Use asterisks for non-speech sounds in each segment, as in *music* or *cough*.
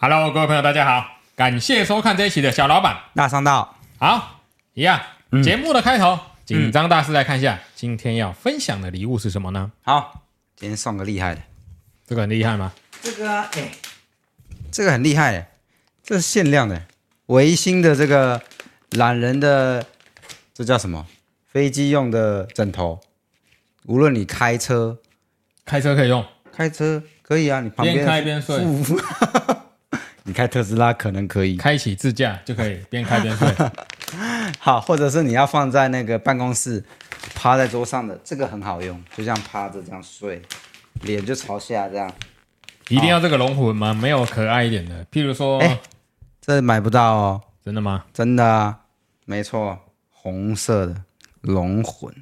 Hello，各位朋友，大家好，感谢收看这一期的小老板。大商道。好，一样，嗯、节目的开头，紧张大师来看一下，嗯、今天要分享的礼物是什么呢？好，今天送个厉害的，这个很厉害吗？这个啊，哎，这个很厉害的，这是限量的，维新的这个懒人的，这叫什么？飞机用的枕头，无论你开车，开车可以用，开车可以啊，你旁边边开边睡。你开特斯拉可能可以，开启自驾就可以边开边睡。*laughs* 好，或者是你要放在那个办公室，趴在桌上的，这个很好用，就这样趴着这样睡，脸就朝下这样。一定要这个龙魂吗？没有可爱一点的，譬如说，哎，这买不到哦。真的吗？真的啊，没错，红色的龙魂，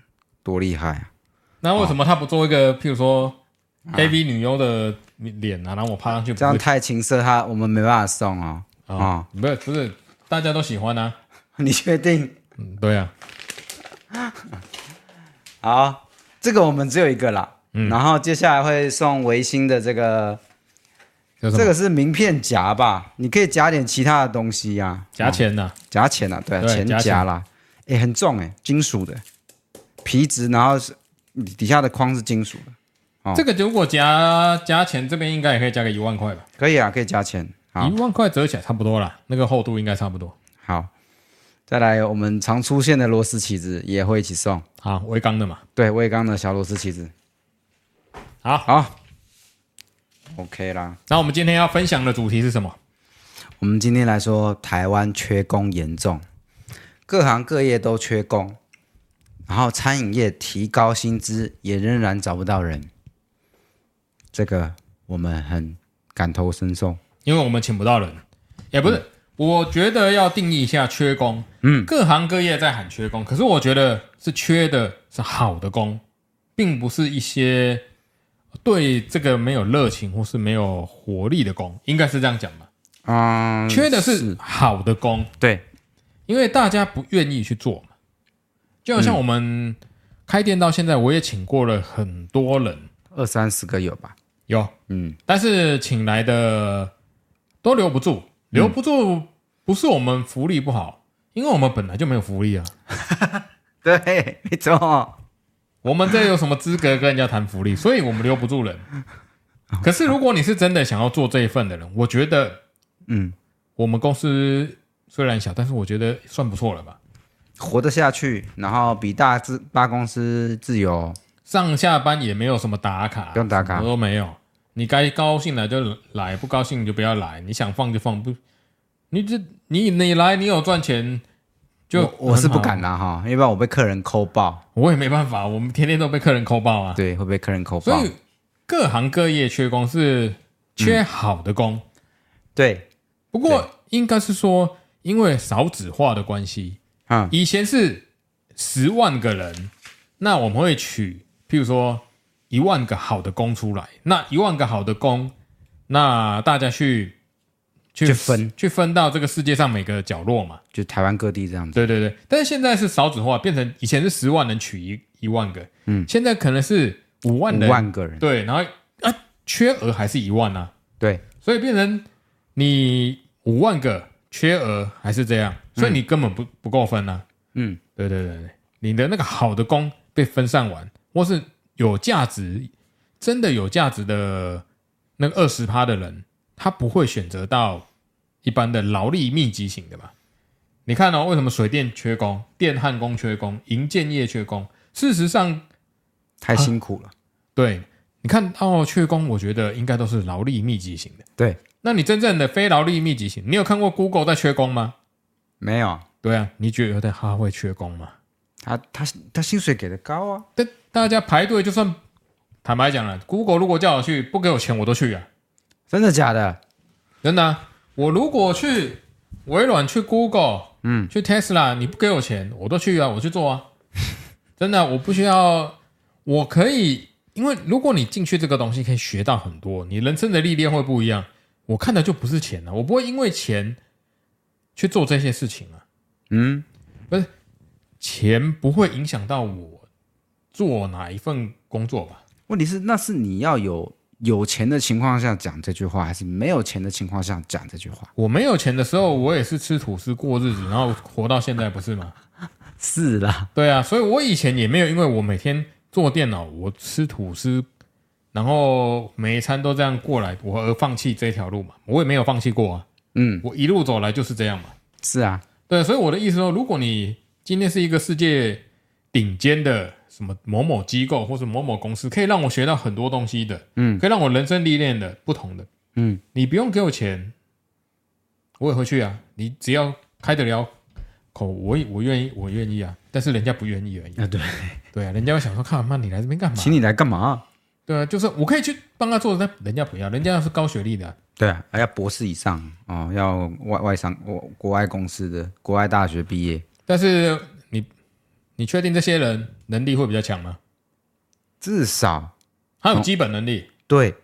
多厉害啊！那为什么他不做一个譬如说 AV 女优的？脸啊，然后我趴上去，这样太情色，他我们没办法送哦。啊、哦，不是不是，大家都喜欢啊。*laughs* 你确定？嗯，对啊。*laughs* 好，这个我们只有一个啦。嗯。然后接下来会送维新的这个，这个是名片夹吧？你可以夹点其他的东西呀、啊。夹钱呐、啊？夹钱呐？对，对钱夹啦。哎，很重哎，金属的皮质，然后是底下的框是金属的。哦、这个如果加加钱，这边应该也可以加个一万块吧？可以啊，可以加钱。好，一万块折起来差不多啦，那个厚度应该差不多。好，再来我们常出现的螺丝起子也会一起送。好，威刚的嘛？对，威刚的小螺丝起子。好，好，OK 啦。那我们今天要分享的主题是什么？我们今天来说台湾缺工严重，各行各业都缺工，然后餐饮业提高薪资也仍然找不到人。这个我们很感同身受，因为我们请不到人，也不是。嗯、我觉得要定义一下缺工，嗯，各行各业在喊缺工，可是我觉得是缺的是好的工，并不是一些对这个没有热情或是没有活力的工，应该是这样讲吧？嗯，缺的是好的工，对，因为大家不愿意去做嘛。就好像我们开店到现在，我也请过了很多人，二三十个有吧。有，嗯，但是请来的都留不住，留不住不是我们福利不好，因为我们本来就没有福利啊。*laughs* 对，没错，我们这有什么资格跟人家谈福利？所以我们留不住人。*laughs* 可是如果你是真的想要做这一份的人，我觉得，嗯，我们公司虽然小，但是我觉得算不错了吧，活得下去，然后比大自大公司自由。上下班也没有什么打卡，不用打卡，我都没有。你该高兴来就来，不高兴你就不要来。你想放就放，不，你这你你来，你有赚钱就我，我是不敢啦哈，要不然我被客人抠爆。我也没办法，我们天天都被客人抠爆啊。对，会被客人抠爆。所以各行各业缺工是缺好的工，嗯、对。不过应该是说，因为少子化的关系，嗯，以前是十万个人，那我们会取。譬如说一万个好的工出来，那一万个好的工，那大家去去分。去分到这个世界上每个角落嘛，就台湾各地这样子。对对对，但是现在是少子化，变成以前是十万人取一一万个，嗯，现在可能是五万人，五万个人，对，然后啊，缺额还是一万啊，对，所以变成你五万个缺额还是这样，所以你根本不不够分啊，嗯，对对对对，你的那个好的工被分散完。或是有价值、真的有价值的那个二十趴的人，他不会选择到一般的劳力密集型的吧？你看哦，为什么水电缺工、电焊工缺工、营建业缺工？事实上，太辛苦了。对，你看哦，缺工，我觉得应该都是劳力密集型的。对，那你真正的非劳力密集型，你有看过 Google 在缺工吗？没有。对啊，你觉得他会缺工吗？他他他薪水给的高啊。但。大家排队，就算坦白讲了，Google 如果叫我去，不给我钱我都去啊！真的假的？真的啊！我如果去微软、去 Google、嗯，去 Tesla，你不给我钱，我都去啊，我去做啊！*laughs* 真的啊，我不需要，我可以，因为如果你进去这个东西，可以学到很多，你人生的历练会不一样。我看的就不是钱啊，我不会因为钱去做这些事情啊。嗯，不是，钱不会影响到我。做哪一份工作吧？问题是，那是你要有有钱的情况下讲这句话，还是没有钱的情况下讲这句话？我没有钱的时候，我也是吃吐司过日子，然后活到现在，不是吗？*laughs* 是啦，对啊，所以我以前也没有因为我每天做电脑，我吃吐司，然后每一餐都这样过来，我而放弃这条路嘛。我也没有放弃过啊。嗯，我一路走来就是这样嘛。是啊，对，所以我的意思说，如果你今天是一个世界顶尖的什么某某机构或者某某公司，可以让我学到很多东西的，嗯，可以让我人生历练的不同的，嗯，你不用给我钱，我也会去啊。你只要开得了口，我我愿意，我愿意啊。但是人家不愿意而已啊。对对啊，人家会想说，看嘛，你来这边干嘛？请你来干嘛？对啊，就是我可以去帮他做，但人家不要，人家是高学历的、啊。对啊，还要博士以上哦，要外外商国国外公司的国外大学毕业。但是你你确定这些人能力会比较强吗？至少他有基本能力。对，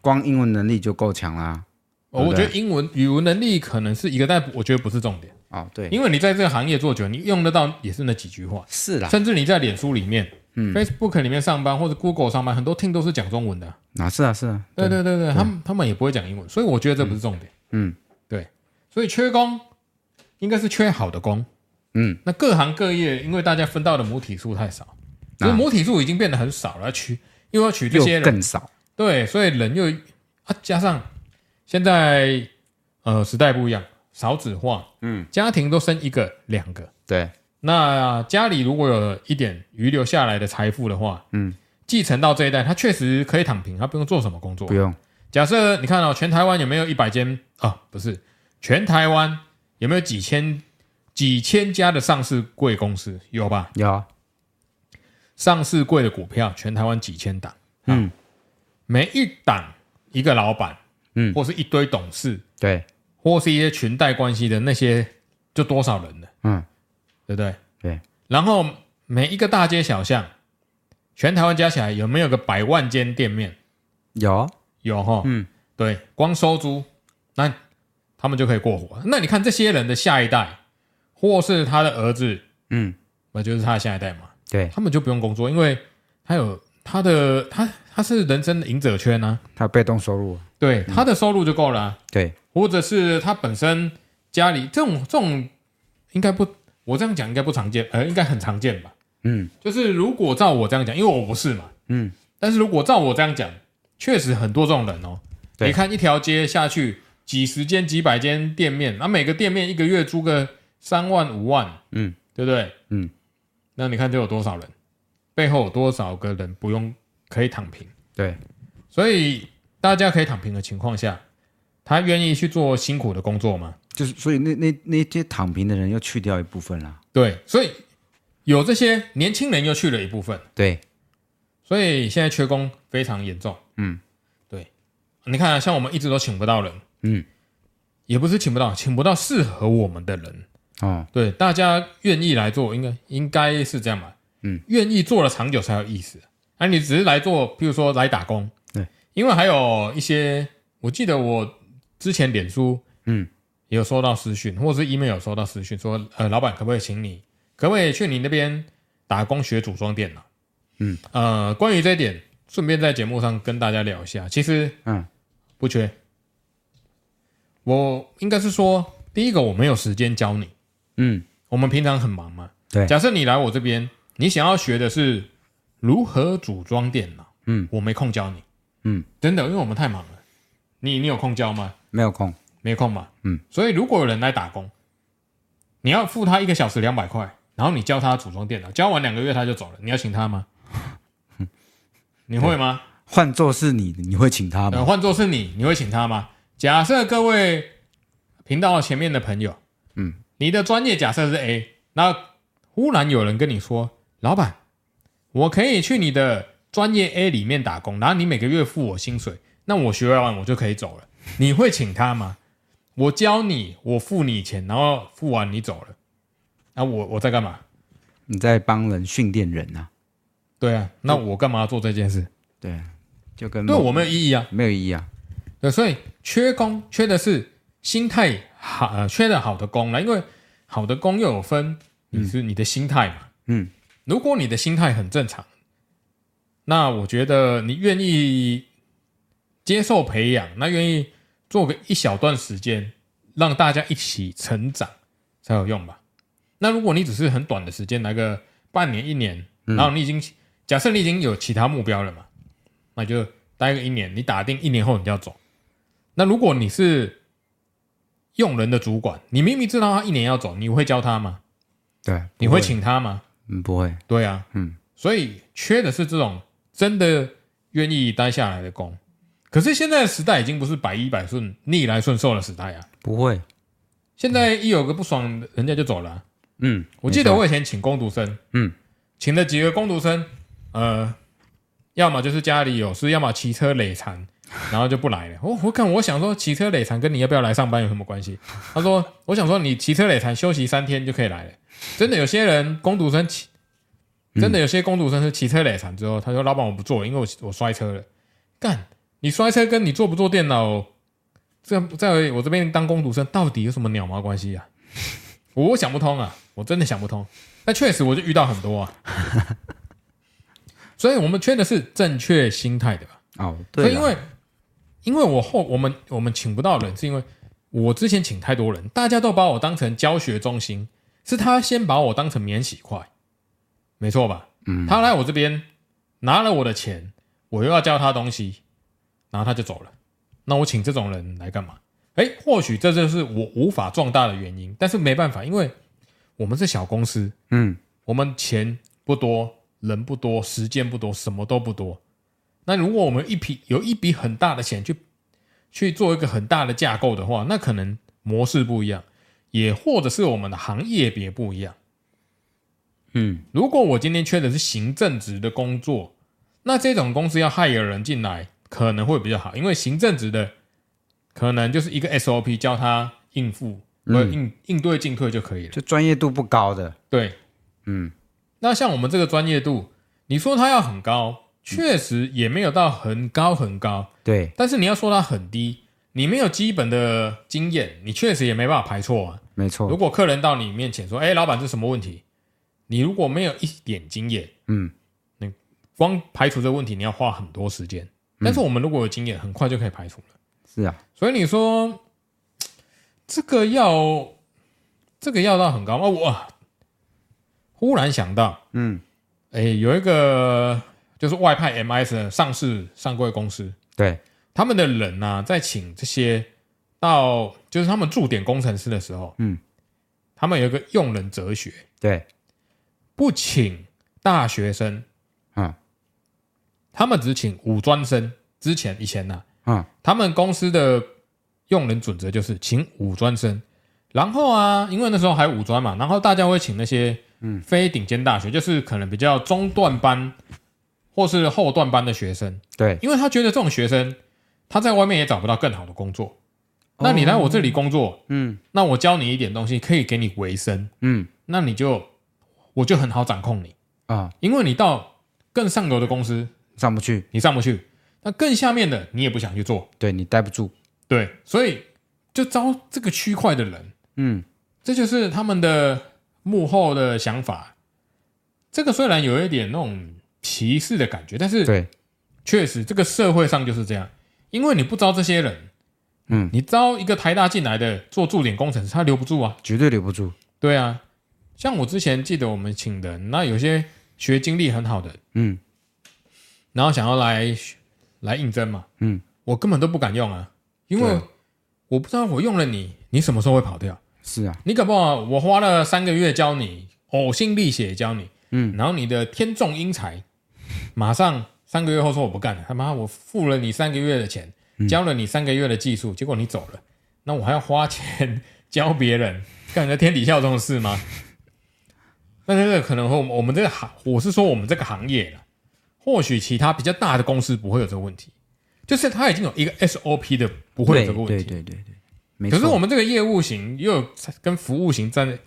光英文能力就够强啦。哦，我觉得英文语文能力可能是一个，但我觉得不是重点。哦，对，因为你在这个行业做久，你用得到也是那几句话。是啦，甚至你在脸书里面。嗯，Facebook 里面上班或者 Google 上班，很多 team 都是讲中文的啊。啊，是啊，是啊，对对对对，对他们他们也不会讲英文，所以我觉得这不是重点。嗯，对，所以缺工应该是缺好的工。嗯，那各行各业因为大家分到的母体数太少，所以母体数已经变得很少了，取又要取这些人更少。对，所以人又啊，加上现在呃时代不一样，少子化，嗯，家庭都生一个两个，对。那家里如果有一点余留下来的财富的话，嗯，继承到这一代，他确实可以躺平，他不用做什么工作，不用。假设你看哦，全台湾有没有一百间啊？不是，全台湾有没有几千几千家的上市贵公司？有吧？有。上市贵的股票，全台湾几千档，嗯，每一档一个老板，嗯，或是一堆董事，对，或是一些裙带关系的那些，就多少人了，嗯。对不对？对。然后每一个大街小巷，全台湾加起来有没有个百万间店面？有，有哈。嗯，对，光收租，那他们就可以过活。那你看这些人的下一代，或是他的儿子，嗯，那就是他的下一代嘛。对，他们就不用工作，因为他有他的他他是人生的赢者圈啊，他被动收入，对，他的收入就够了啊。对，或者是他本身家里这种这种应该不。我这样讲应该不常见，呃，应该很常见吧？嗯，就是如果照我这样讲，因为我不是嘛，嗯，但是如果照我这样讲，确实很多这种人哦。对，你看一条街下去，几十间、几百间店面，那每个店面一个月租个三万、五万，嗯，对不对？嗯，那你看这有多少人？背后有多少个人不用可以躺平？对，所以大家可以躺平的情况下，他愿意去做辛苦的工作吗？就是，所以那那那些躺平的人又去掉一部分了。对，所以有这些年轻人又去了一部分。对，所以现在缺工非常严重。嗯，对，你看啊，像我们一直都请不到人。嗯，也不是请不到，请不到适合我们的人。哦，对，大家愿意来做，应该应该是这样吧？嗯，愿意做了长久才有意思。啊，你只是来做，譬如说来打工。对，因为还有一些，我记得我之前脸书，嗯。也有收到私讯，或者是 email 有收到私讯，说，呃，老板可不可以请你，可不可以去你那边打工学组装电脑？嗯，呃，关于这一点，顺便在节目上跟大家聊一下。其实，嗯，不缺。我应该是说，第一个我没有时间教你，嗯，我们平常很忙嘛。对。假设你来我这边，你想要学的是如何组装电脑，嗯，我没空教你，嗯，真的，因为我们太忙了。你你有空教吗？没有空。没空嘛，嗯，所以如果有人来打工，你要付他一个小时两百块，然后你教他组装电脑，教完两个月他就走了，你要请他吗？*laughs* 你会吗？换做是你，你会请他吗？换做是你，你会请他吗？假设各位频道前面的朋友，嗯，你的专业假设是 A，那忽然有人跟你说，老板，我可以去你的专业 A 里面打工，然后你每个月付我薪水，那我学完我就可以走了，你会请他吗？我教你，我付你钱，然后付完你走了，那、啊、我我在干嘛？你在帮人训练人啊？对啊，那我干嘛要做这件事？对，就跟对我没有意义啊，没有意义啊。对，所以缺工缺的是心态好，呃，缺的好的工了，因为好的工又有分，你是你的心态嘛。嗯，如果你的心态很正常，那我觉得你愿意接受培养，那愿意做个一小段时间，让大家一起成长才有用吧。那如果你只是很短的时间，来个半年一年，然后你已经、嗯、假设你已经有其他目标了嘛，那就待个一年，你打定一年后你就要走。那如果你是用人的主管，你明明知道他一年要走，你会教他吗？对，你会请他吗？嗯，不会。对啊，嗯，所以缺的是这种真的愿意待下来的工。可是现在的时代已经不是百依百顺、逆来顺受的时代啊！不会，现在一有个不爽，人家就走了啊。嗯，我记得我以前请工读生，嗯，请了几个工读生，呃，要么就是家里有事，要么骑车累残，然后就不来了。我我看我想说，骑车累残跟你要不要来上班有什么关系？他说，我想说你骑车累残休息三天就可以来了。真的有些人工读生骑，真的有些工读生是骑车累残之后，他说老板我不做了，因为我我摔车了，干。你摔车跟你做不做电脑，在在我这边当工读生到底有什么鸟毛关系啊？我想不通啊，我真的想不通。但确实我就遇到很多啊，*laughs* 所以我们缺的是正确心态的吧？哦，对。因为因为我后我们我们请不到人，是因为我之前请太多人，大家都把我当成教学中心，是他先把我当成免洗块，没错吧？嗯，他来我这边拿了我的钱，我又要教他东西。然后他就走了，那我请这种人来干嘛？哎，或许这就是我无法壮大的原因，但是没办法，因为我们是小公司，嗯，我们钱不多，人不多，时间不多，什么都不多。那如果我们一笔有一笔很大的钱去去做一个很大的架构的话，那可能模式不一样，也或者是我们的行业别不一样。嗯，如果我今天缺的是行政职的工作，那这种公司要 hire 人进来。可能会比较好，因为行政职的可能就是一个 SOP 教他应付，或应应对进退就可以了，就专业度不高的。对，嗯，那像我们这个专业度，你说他要很高，确实也没有到很高很高。对，但是你要说它很低，你没有基本的经验，你确实也没办法排错啊。没错，如果客人到你面前说：“哎，老板，这是什么问题？”你如果没有一点经验，嗯，你光排除这个问题，你要花很多时间。但是我们如果有经验，很快就可以排除了。是啊，所以你说这个要这个要到很高吗？我忽然想到，嗯，哎，有一个就是外派 MIS 的上市上柜公司，对，他们的人呢、啊，在请这些到就是他们驻点工程师的时候，嗯，他们有一个用人哲学，对，不请大学生，嗯。他们只请五专生，之前以前呢、啊，嗯，他们公司的用人准则就是请五专生，然后啊，因为那时候还有五专嘛，然后大家会请那些嗯。非顶尖大学，就是可能比较中段班或是后段班的学生，对，因为他觉得这种学生他在外面也找不到更好的工作，那你来我这里工作，嗯，那我教你一点东西，可以给你维生，嗯，那你就我就很好掌控你。啊，因为你到更上游的公司。上不去，你上不去，那更下面的你也不想去做，对，你待不住，对，所以就招这个区块的人，嗯，这就是他们的幕后的想法。这个虽然有一点那种歧视的感觉，但是对，确实这个社会上就是这样，因为你不招这些人，嗯，你招一个台大进来的做驻点工程师，他留不住啊，绝对留不住。对啊，像我之前记得我们请的，那有些学经历很好的，嗯。然后想要来来应征嘛，嗯，我根本都不敢用啊，因为我不知道我用了你，你什么时候会跑掉？是啊，你搞不好我花了三个月教你，呕心沥血教你，嗯，然后你的天纵英才，马上三个月后说我不干了，他妈我付了你三个月的钱，教了你三个月的技术，结果你走了，那我还要花钱 *laughs* 教别人，干在天底下有这种事吗？*laughs* 那这个可能和我们我们这个行，我是说我们这个行业了。或许其他比较大的公司不会有这个问题，就是他已经有一个 SOP 的，不会有这个问题。对对对对，没错。可是我们这个业务型又有跟服务型在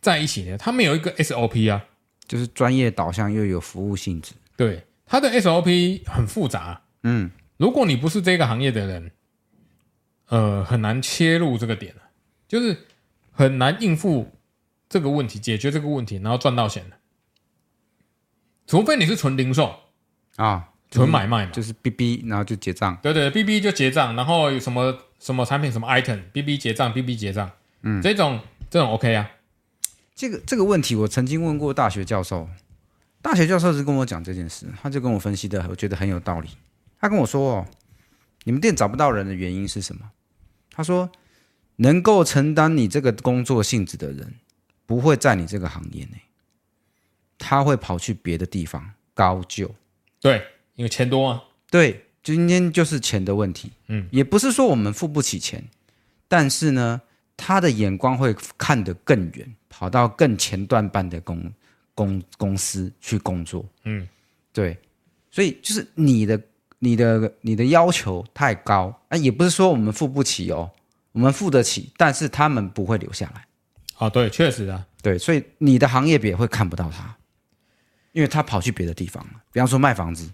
在一起的，他们有一个 SOP 啊，就是专业导向又有服务性质。对，他的 SOP 很复杂。嗯，如果你不是这个行业的人，呃，很难切入这个点，就是很难应付这个问题，解决这个问题，然后赚到钱的。除非你是纯零售。啊，纯买卖嘛，就是 B B，然后就结账。对对，B B 就结账，然后有什么什么产品什么 item，B B 结账，B B 结账，嗯，这种这种 OK 啊。这个这个问题我曾经问过大学教授，大学教授是跟我讲这件事，他就跟我分析的，我觉得很有道理。他跟我说哦，你们店找不到人的原因是什么？他说，能够承担你这个工作性质的人，不会在你这个行业内，他会跑去别的地方高就。对。因为钱多啊，对，今天就是钱的问题。嗯，也不是说我们付不起钱，但是呢，他的眼光会看得更远，跑到更前段班的公公公司去工作。嗯，对，所以就是你的你的你的要求太高啊，也不是说我们付不起哦，我们付得起，但是他们不会留下来。啊，对，确实啊，对，所以你的行业别会看不到他，因为他跑去别的地方了，比方说卖房子。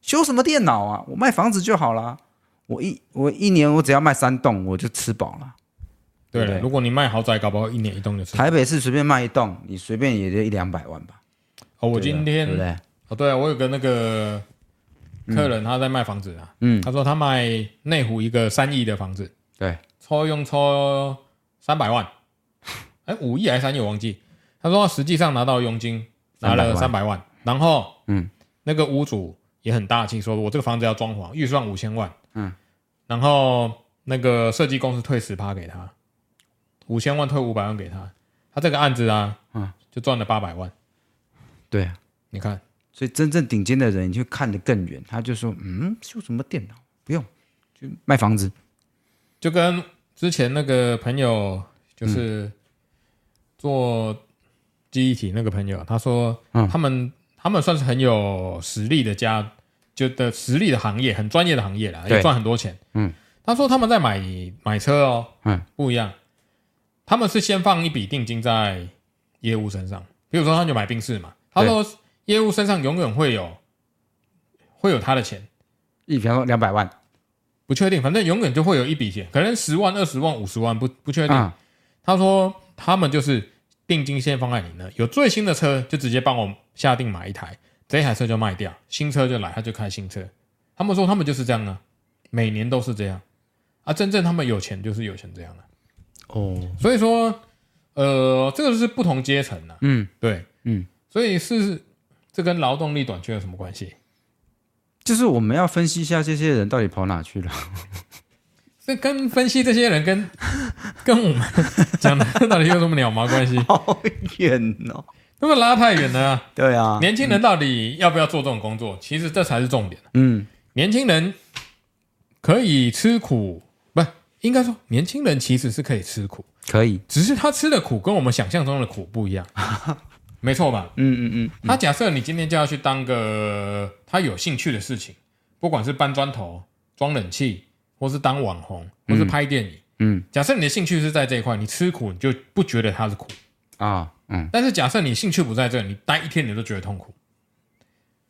修什么电脑啊？我卖房子就好了。我一我一年我只要卖三栋，我就吃饱了。对了，如果你卖豪宅，搞不好一年一栋就是。台北市随便卖一栋，你随便也就一两百万吧。哦，我今天对不对？哦，对啊，我有个那个客人，他在卖房子啊。嗯，他说他卖内湖一个三亿的房子，对，抽佣抽三百万，*laughs* 哎，五亿还是三亿我忘记。他说实际上拿到佣金拿了三百万，然后嗯，那个屋主。也很大气，说我这个房子要装潢，预算五千万，嗯，然后那个设计公司退十趴给他，五千万退五百万给他，他这个案子啊，嗯，就赚了八百万，对啊，你看，所以真正顶尖的人，你就看得更远，他就说，嗯，修什么电脑？不用，就卖房子，就跟之前那个朋友，就是做记忆体那个朋友，他说，嗯，他们。他们算是很有实力的家，就的实力的行业，很专业的行业啦，也赚很多钱。嗯，他说他们在买买车哦，嗯，不一样，他们是先放一笔定金在业务身上，比如说他就买宾士嘛，他说业务身上永远会有会有他的钱，一比方说两百万，不确定，反正永远就会有一笔钱，可能十万、二十万、五十万，不不确定。嗯，他说他们就是。定金先放在你那，有最新的车就直接帮我下定买一台，这一台车就卖掉，新车就来，他就开新车。他们说他们就是这样啊，每年都是这样啊。真正他们有钱就是有钱这样啊。哦，所以说，呃，这个是不同阶层啊。嗯，对，嗯，所以是这跟劳动力短缺有什么关系？就是我们要分析一下这些人到底跑哪去了。这跟分析这些人跟 *laughs* 跟我们讲的到底有什么鸟毛关系？*laughs* 好远哦，那么拉太远了。对啊，年轻人到底要不要做这种工作？嗯、其实这才是重点。嗯，年轻人可以吃苦，不，应该说年轻人其实是可以吃苦，可以，只是他吃的苦跟我们想象中的苦不一样，*laughs* 没错吧？嗯嗯嗯。他假设你今天就要去当个他有兴趣的事情，不管是搬砖头、装冷气。或是当网红，或是拍电影。嗯，假设你的兴趣是在这一块，你吃苦你就不觉得它是苦啊。嗯，但是假设你兴趣不在这，你待一天你都觉得痛苦。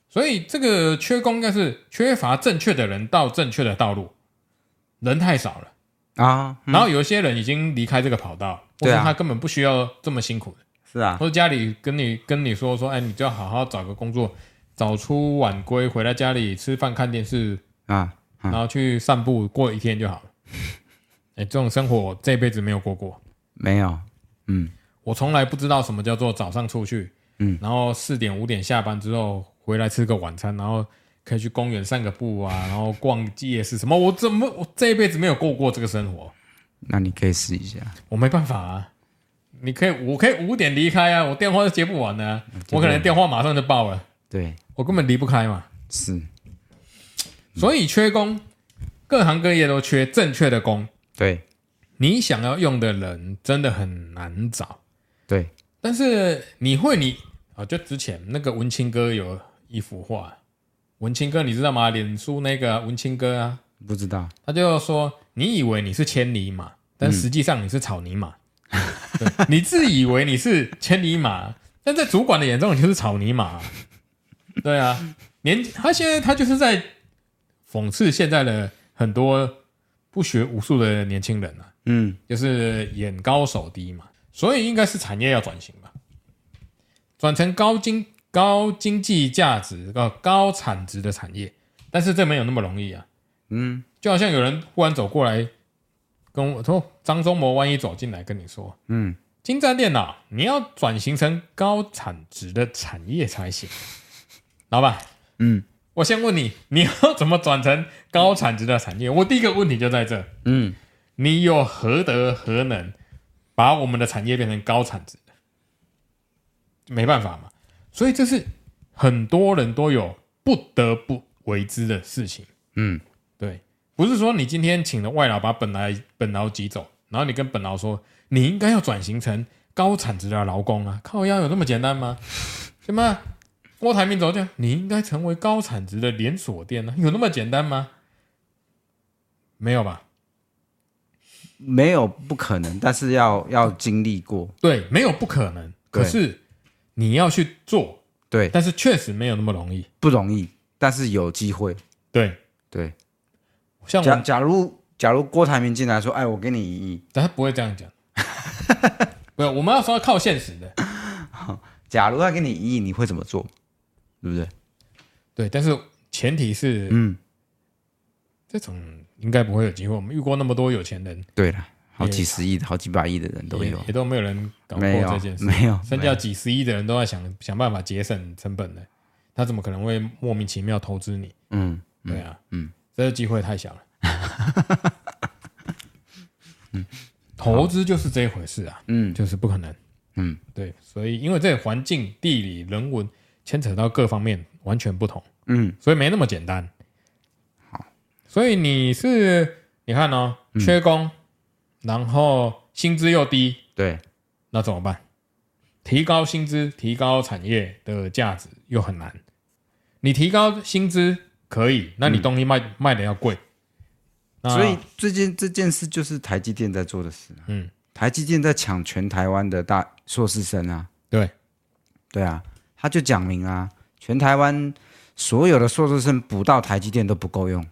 所以这个缺工应该是缺乏正确的人到正确的道路，人太少了啊。然后有一些人已经离开这个跑道，或者他根本不需要这么辛苦的。是啊，或者家里跟你跟你说说，哎，你就要好好找个工作，早出晚归，回来家里吃饭看电视啊。然后去散步过一天就好了。*laughs* 哎，这种生活我这辈子没有过过，没有。嗯，我从来不知道什么叫做早上出去，嗯，然后四点五点下班之后回来吃个晚餐，然后可以去公园散个步啊，然后逛夜市什么。我怎么我这一辈子没有过过这个生活？那你可以试一下。我没办法啊。你可以，我可以五点离开啊，我电话都接不完呢啊，我可能电话马上就爆了。对，我根本离不开嘛。是。所以缺工，各行各业都缺正确的工。对，你想要用的人真的很难找。对，但是你会你啊，就之前那个文青哥有一幅画，文青哥你知道吗？脸书那个文青哥啊，不知道。他就说：“你以为你是千里马，但实际上你是草泥马。嗯、你自以为你是千里马，*laughs* 但在主管的眼中你就是草泥马。”对啊，年他现在他就是在。讽刺现在的很多不学无术的年轻人啊，嗯，就是眼高手低嘛，所以应该是产业要转型吧，转成高经高经济价值、高高产值的产业，但是这没有那么容易啊。嗯，就好像有人忽然走过来跟我说：“张忠谋，万一走进来跟你说，嗯，金湛电脑你要转型成高产值的产业才行。*laughs* ”老板，嗯，我先问你，你要怎么转成高产值的产业？我第一个问题就在这，嗯，你有何德何能把我们的产业变成高产值的？没办法嘛，所以这是很多人都有不得不为之的事情。嗯，对，不是说你今天请了外劳把本来本劳挤走，然后你跟本劳说你应该要转型成高产值的劳工啊，靠腰有这么简单吗？什么郭台铭走讲，你应该成为高产值的连锁店呢、啊，有那么简单吗？没有吧？没有不可能，但是要要经历过。对，没有不可能，可是。你要去做，对，但是确实没有那么容易，不容易，但是有机会，对对。像假假如假如郭台铭进来说，哎，我给你一亿，但他不会这样讲，*laughs* 不，我们要说要靠现实的。假如他给你一亿，你会怎么做？对不对？对，但是前提是，嗯，这种应该不会有机会。我们遇过那么多有钱人，对了。好几十亿、好几百亿的人都有，也都没有人搞过这件事。没有，身价几十亿的人都在想想办法节省成本呢，他怎么可能会莫名其妙投资你？嗯，对啊，嗯，这个机会太小了。*laughs* 嗯，投资就是这一回事啊，嗯，就是不可能。嗯，对，所以因为这个环境、地理、人文牵扯到各方面完全不同，嗯，所以没那么简单。好，所以你是你看哦，缺工。然后薪资又低，对，那怎么办？提高薪资，提高产业的价值又很难。你提高薪资可以，那你东西卖、嗯、卖的要贵。所以最近这件事就是台积电在做的事。嗯，台积电在抢全台湾的大硕士生啊。对，对啊，他就讲明啊，全台湾所有的硕士生补到台积电都不够用。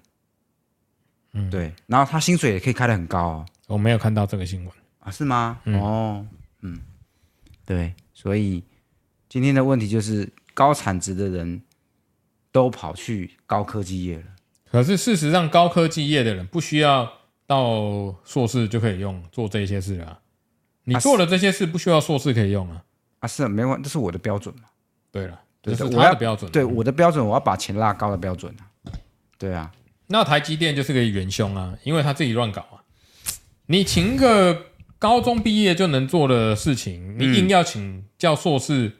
嗯，对，然后他薪水也可以开得很高哦。我没有看到这个新闻啊？是吗？嗯、哦，嗯，对，所以今天的问题就是高产值的人都跑去高科技业了。可是事实上，高科技业的人不需要到硕士就可以用做这些事啊。你做的这些事不需要硕士可以用啊？啊，是啊，没关系，这是我的标准嘛。对了，这是他的标准。对我的标准，我要把钱拉高的标准啊。对啊，那台积电就是个元凶啊，因为他自己乱搞啊。你请个高中毕业就能做的事情，你硬要请叫硕士、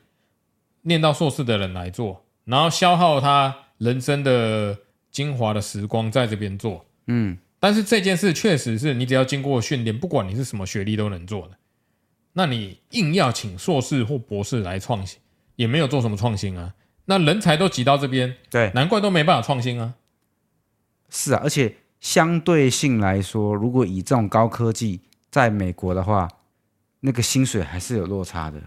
念到硕士的人来做，然后消耗他人生的精华的时光在这边做。嗯，但是这件事确实是你只要经过训练，不管你是什么学历都能做的。那你硬要请硕士或博士来创新，也没有做什么创新啊。那人才都挤到这边，对，难怪都没办法创新啊。是啊，而且。相对性来说，如果以这种高科技在美国的话，那个薪水还是有落差的。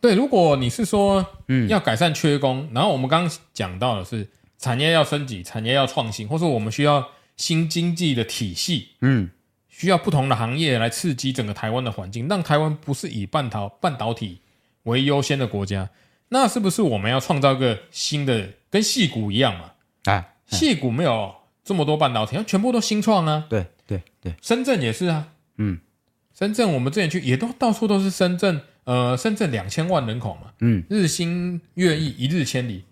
对，如果你是说，嗯，要改善缺工，嗯、然后我们刚刚讲到的是产业要升级，产业要创新，或是我们需要新经济的体系，嗯，需要不同的行业来刺激整个台湾的环境，让台湾不是以半导半导体为优先的国家，那是不是我们要创造一个新的，跟戏骨一样嘛？哎，戏骨没有。这么多半导体，全部都新创啊！对对对，深圳也是啊。嗯，深圳我们之前去也都到处都是深圳，呃，深圳两千万人口嘛，嗯，日新月异，一日千里，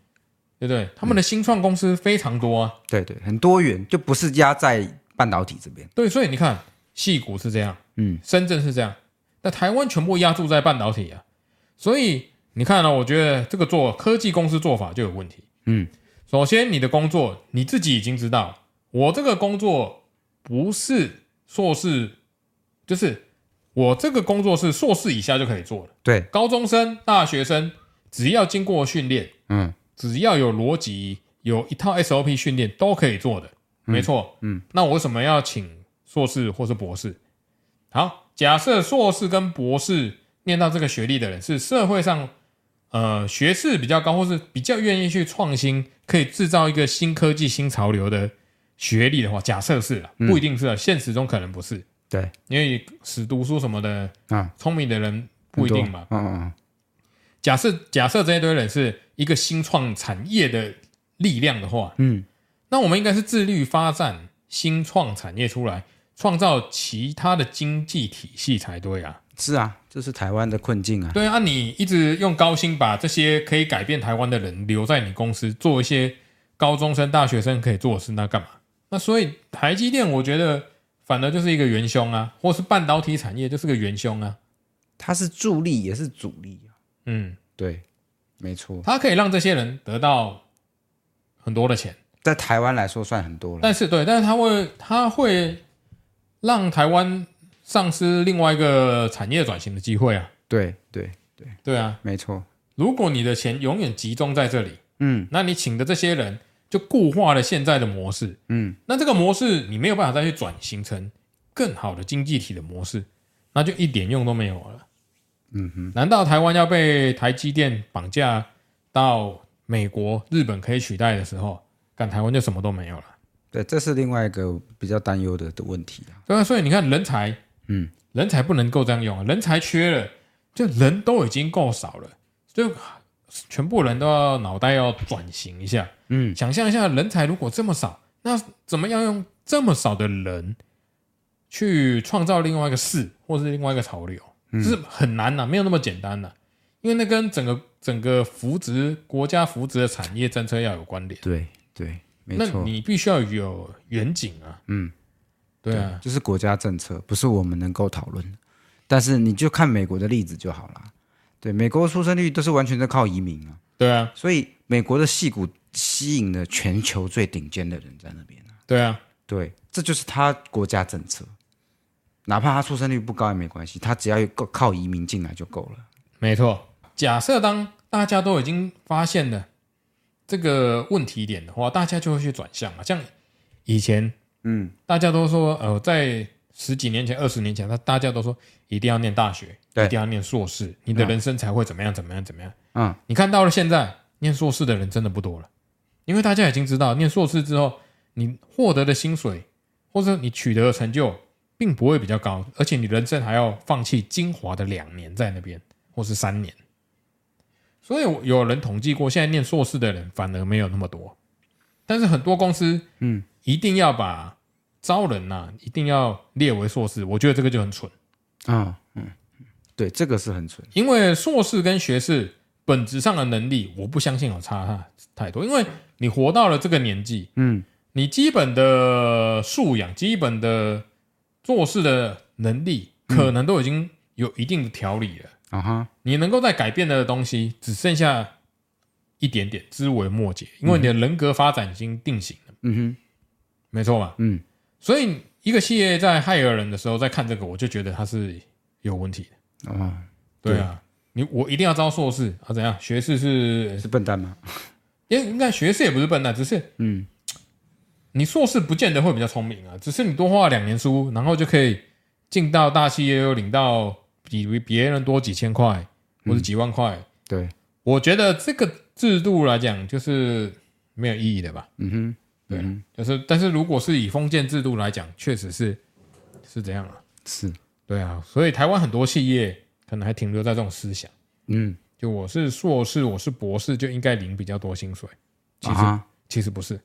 对不对？他们的新创公司非常多啊。对对，很多元，就不是压在半导体这边。对，所以你看，矽谷是这样，嗯，深圳是这样，那台湾全部压注在半导体啊。所以你看呢，我觉得这个做科技公司做法就有问题。嗯。首先，你的工作你自己已经知道，我这个工作不是硕士，就是我这个工作是硕士以下就可以做的。对，高中生、大学生只要经过训练，嗯，只要有逻辑，有一套 SOP 训练都可以做的，嗯、没错。嗯，那我为什么要请硕士或是博士？好，假设硕士跟博士念到这个学历的人是社会上。呃，学识比较高，或是比较愿意去创新，可以制造一个新科技、新潮流的学历的话，假设是了，不一定是现实中可能不是。对，因为死读书什么的啊，聪明的人不一定嘛。嗯嗯。嗯假设假设这一堆人是一个新创产业的力量的话，嗯，那我们应该是致力于发展新创产业出来，创造其他的经济体系才对啊。是啊，这是台湾的困境啊。对啊，你一直用高薪把这些可以改变台湾的人留在你公司，做一些高中生、大学生可以做的事，那干嘛？那所以台积电，我觉得反而就是一个元凶啊，或是半导体产业就是个元凶啊。它是助力也是阻力啊。嗯，对，没错。它可以让这些人得到很多的钱，在台湾来说算很多了。但是对，但是它会，它会让台湾。丧失另外一个产业转型的机会啊！对对对对啊，没错。如果你的钱永远集中在这里，嗯，那你请的这些人就固化了现在的模式，嗯，那这个模式你没有办法再去转型成更好的经济体的模式，那就一点用都没有了。嗯哼，难道台湾要被台积电绑架到美国、日本可以取代的时候，干台湾就什么都没有了？对，这是另外一个比较担忧的的问题啊。对啊，所以你看人才。嗯，人才不能够这样用啊！人才缺了，就人都已经够少了，就全部人都要脑袋要转型一下。嗯，想象一下，人才如果这么少，那怎么样用这么少的人去创造另外一个市，或是另外一个潮流？嗯，就是很难呐，没有那么简单呐，因为那跟整个整个扶植国家扶植的产业政策要有关联。对对，没错，那你必须要有远景啊。嗯。对啊，就是国家政策，不是我们能够讨论的。但是你就看美国的例子就好了。对，美国出生率都是完全在靠移民啊。对啊，所以美国的戏骨吸引了全球最顶尖的人在那边啊。对啊，对，这就是他国家政策。哪怕他出生率不高也没关系，他只要够靠移民进来就够了。没错，假设当大家都已经发现了这个问题点的话，大家就会去转向啊。像以前。嗯，大家都说，呃，在十几年前、二十年前，他大家都说一定要念大学，一定要念硕士，你的人生才会怎么样、怎么样、怎么样。嗯，你看到了现在，念硕士的人真的不多了，因为大家已经知道，念硕士之后，你获得的薪水或者你取得的成就，并不会比较高，而且你人生还要放弃精华的两年在那边，或是三年。所以有人统计过，现在念硕士的人反而没有那么多。但是很多公司，嗯，一定要把招人呐、啊，一定要列为硕士。我觉得这个就很蠢啊，嗯，对，这个是很蠢。因为硕士跟学士本质上的能力，我不相信有差太多。因为你活到了这个年纪，嗯，你基本的素养、基本的做事的能力，可能都已经有一定的条理了啊哈。你能够在改变的东西，只剩下。一点点枝微末节，因为你的人格发展已经定型了。嗯哼，没错吧？嗯，所以一个企业在害人的时候，在看这个，我就觉得他是有问题的。啊、哦，对啊，对你我一定要招硕士啊？怎样？学士是是笨蛋吗？因 *laughs* 为应该学士也不是笨蛋，只是嗯，你硕士不见得会比较聪明啊，只是你多花两年书，然后就可以进到大企业，又领到比别人多几千块或者几万块。嗯、对，我觉得这个。制度来讲，就是没有意义的吧？嗯哼，对，嗯、就是，但是如果是以封建制度来讲，确实是是这样啊。是，对啊，所以台湾很多企业可能还停留在这种思想。嗯，就我是硕士，我是博士，就应该领比较多薪水。其实，啊、其实不是，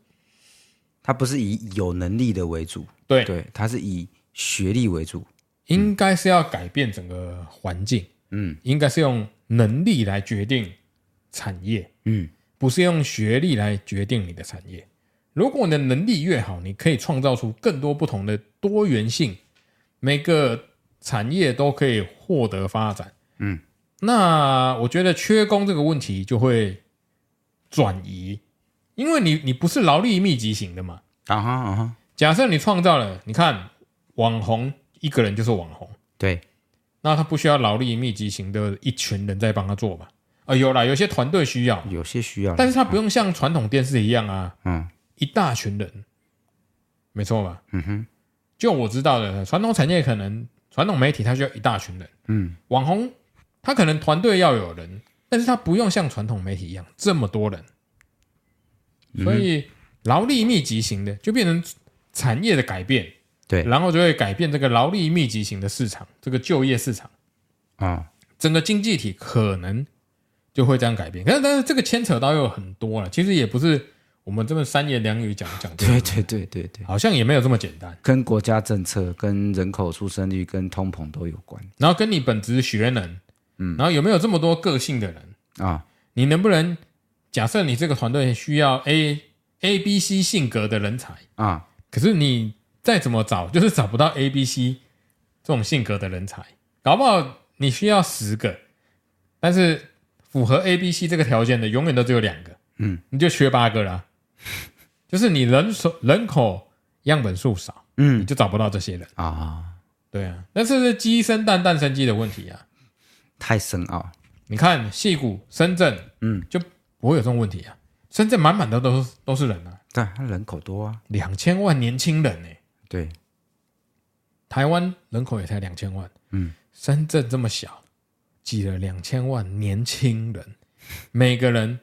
他不是以有能力的为主。对对，他是以学历为主。应该是要改变整个环境。嗯，应该是用能力来决定。产业，嗯，不是用学历来决定你的产业。如果你的能力越好，你可以创造出更多不同的多元性，每个产业都可以获得发展。嗯，那我觉得缺工这个问题就会转移，因为你你不是劳力密集型的嘛。啊哈啊哈。假设你创造了，你看网红一个人就是网红，对，那他不需要劳力密集型的一群人在帮他做吧？啊、呃，有啦，有些团队需要，有些需要，但是他不用像传统电视一样啊，嗯，一大群人，没错吧？嗯哼，就我知道的，传统产业可能传统媒体它需要一大群人，嗯，网红他可能团队要有人，但是他不用像传统媒体一样这么多人，所以劳力密集型的就变成产业的改变，对，然后就会改变这个劳力密集型的市场，这个就业市场。啊，整个经济体可能。就会这样改变，但是但是这个牵扯到又很多了，其实也不是我们这么三言两语讲讲，对对对对对，好像也没有这么简单。跟国家政策、跟人口出生率、跟通膨都有关。然后跟你本职学能，嗯，然后有没有这么多个性的人啊？你能不能假设你这个团队需要 A A B C 性格的人才啊？可是你再怎么找，就是找不到 A B C 这种性格的人才，搞不好你需要十个，但是符合 A B C 这个条件的永远都只有两个，嗯，你就缺八个了。*laughs* 就是你人手人口样本数少，嗯，你就找不到这些人啊。对啊，那是鸡生蛋，蛋生鸡的问题啊？太深奥。你看戏谷、深圳，嗯，就不会有这种问题啊。深圳满满的都是都是人啊，对，他人口多啊，两千万年轻人呢。对，台湾人口也才两千万，嗯，深圳这么小，挤了两千万年轻人，每个人。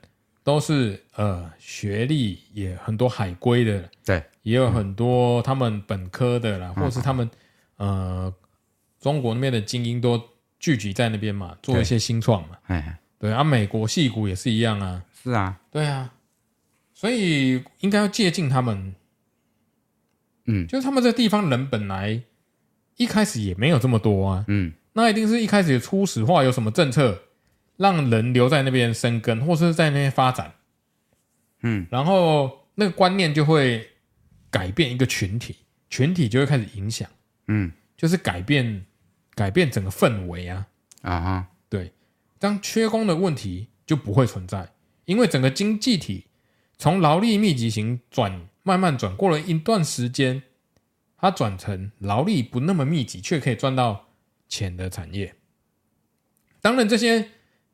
都是呃，学历也很多海归的，对，也有很多他们本科的啦，嗯、或者是他们呃，中国那边的精英都聚集在那边嘛，做一些新创嘛，哎，对啊，美国戏骨也是一样啊，是啊，对啊，所以应该要借鉴他们，嗯，就是他们这地方人本来一开始也没有这么多啊，嗯，那一定是一开始初始化有什么政策。让人留在那边生根，或是在那边发展，嗯，然后那个观念就会改变一个群体，群体就会开始影响，嗯，就是改变改变整个氛围啊，啊哈，对，这样缺工的问题就不会存在，因为整个经济体从劳力密集型转慢慢转过了一段时间，它转成劳力不那么密集却可以赚到钱的产业，当然这些。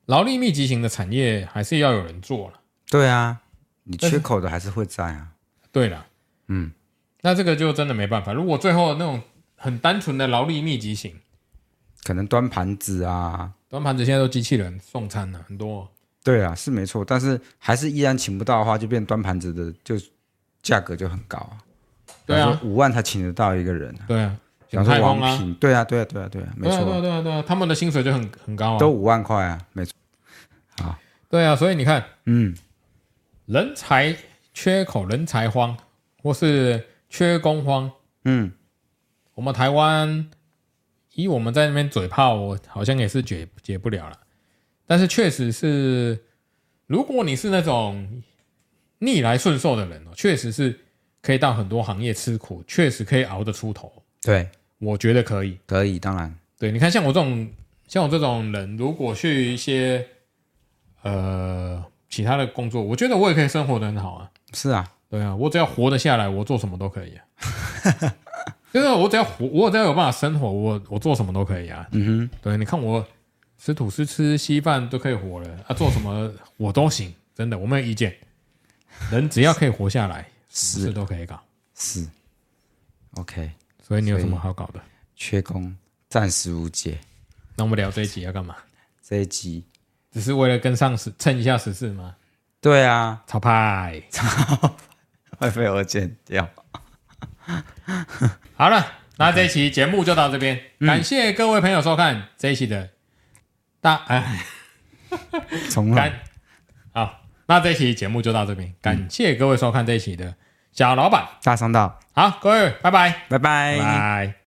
劳力密集型的产业还是要有人做了。对啊，你缺口的还是会在啊。对了，嗯，那这个就真的没办法。如果最后那种很单纯的劳力密集型，可能端盘子啊，端盘子现在都机器人送餐了，很多。对啊，是没错，但是还是依然请不到的话，就变端盘子的就价格就很高啊。对啊，五万才请得到一个人。对啊，想说王品，对啊，对啊，对啊，对啊，没错，对啊，对啊，对啊，他们的薪水就很很高啊，都五万块啊，没错。啊，对啊，所以你看，嗯，人才缺口、人才荒，或是缺工荒，嗯，我们台湾以我们在那边嘴炮，我好像也是解解不了了。但是确实是，如果你是那种逆来顺受的人哦，确实是可以到很多行业吃苦，确实可以熬得出头。对，我觉得可以，可以，当然，对，你看像我这种像我这种人，如果去一些。呃，其他的工作，我觉得我也可以生活的很好啊。是啊，对啊，我只要活得下来，我做什么都可以啊。*laughs* 就是我只要活，我只要有办法生活，我我做什么都可以啊。嗯哼，对，你看我吃吐司、吃稀饭都可以活了啊，做什么我都行，真的，我没有意见。人只要可以活下来，*laughs* 是事都可以搞。是，OK。所以你有什么好搞的？缺工暂时无解。那我们聊这一集要干嘛？这一集。只是为了跟上时蹭一下时事吗？对啊，超派，超 *laughs* 会被我剪掉。*laughs* 好了，那这一期节目就到这边，嗯、感谢各位朋友收看这一期的大哎，重来。好，那这一期节目就到这边，感谢各位收看这一期的小老板大商道。好，各位，拜拜，拜拜，拜拜。